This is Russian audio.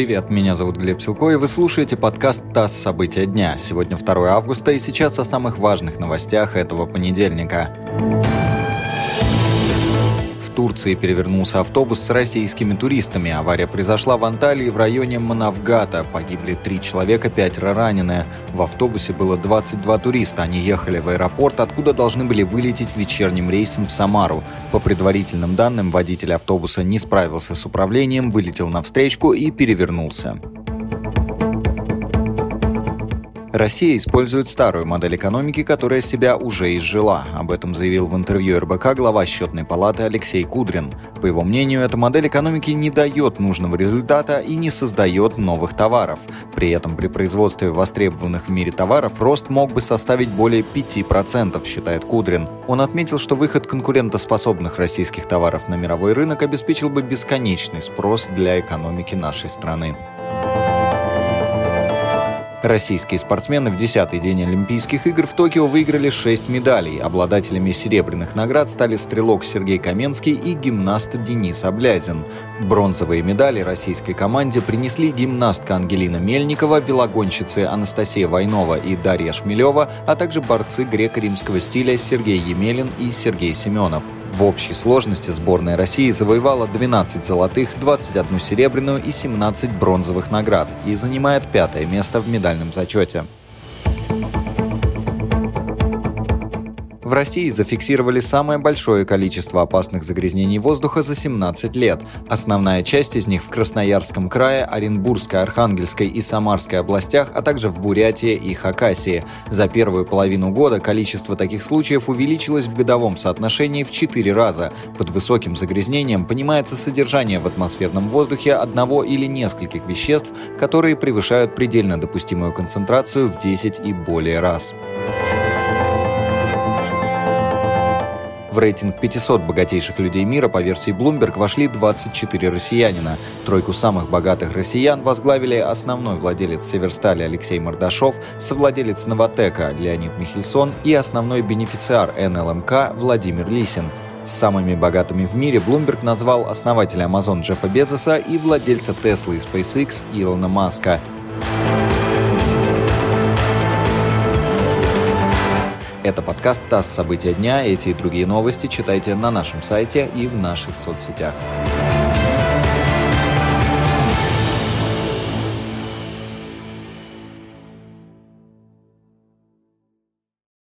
Привет, меня зовут Глеб Силко, и вы слушаете подкаст «ТАСС. События дня». Сегодня 2 августа, и сейчас о самых важных новостях этого понедельника. Турции перевернулся автобус с российскими туристами. Авария произошла в Анталии в районе Манавгата. Погибли три человека, пятеро ранены. В автобусе было 22 туриста. Они ехали в аэропорт, откуда должны были вылететь вечерним рейсом в Самару. По предварительным данным, водитель автобуса не справился с управлением, вылетел на встречку и перевернулся. Россия использует старую модель экономики, которая себя уже изжила. Об этом заявил в интервью РБК глава счетной палаты Алексей Кудрин. По его мнению, эта модель экономики не дает нужного результата и не создает новых товаров. При этом при производстве востребованных в мире товаров рост мог бы составить более 5%, считает Кудрин. Он отметил, что выход конкурентоспособных российских товаров на мировой рынок обеспечил бы бесконечный спрос для экономики нашей страны. Российские спортсмены в 10-й день Олимпийских игр в Токио выиграли 6 медалей. Обладателями серебряных наград стали стрелок Сергей Каменский и гимнаст Денис Облязин. Бронзовые медали российской команде принесли гимнастка Ангелина Мельникова, велогонщицы Анастасия Войнова и Дарья Шмелева, а также борцы греко-римского стиля Сергей Емелин и Сергей Семенов. В общей сложности сборная России завоевала 12 золотых, 21 серебряную и 17 бронзовых наград и занимает пятое место в медальном зачете. В России зафиксировали самое большое количество опасных загрязнений воздуха за 17 лет. Основная часть из них в Красноярском крае, Оренбургской, Архангельской и Самарской областях, а также в Бурятии и Хакасии. За первую половину года количество таких случаев увеличилось в годовом соотношении в 4 раза. Под высоким загрязнением понимается содержание в атмосферном воздухе одного или нескольких веществ, которые превышают предельно допустимую концентрацию в 10 и более раз. Рейтинг 500 богатейших людей мира по версии Bloomberg вошли 24 россиянина. Тройку самых богатых россиян возглавили основной владелец Северстали Алексей Мордашов, совладелец Новотека Леонид Михельсон и основной бенефициар НЛМК Владимир Лисин. Самыми богатыми в мире Bloomberg назвал основателя Amazon Джеффа Безоса и владельца Tesla и SpaceX Илона Маска. Это подкаст «ТАСС. События дня». Эти и другие новости читайте на нашем сайте и в наших соцсетях.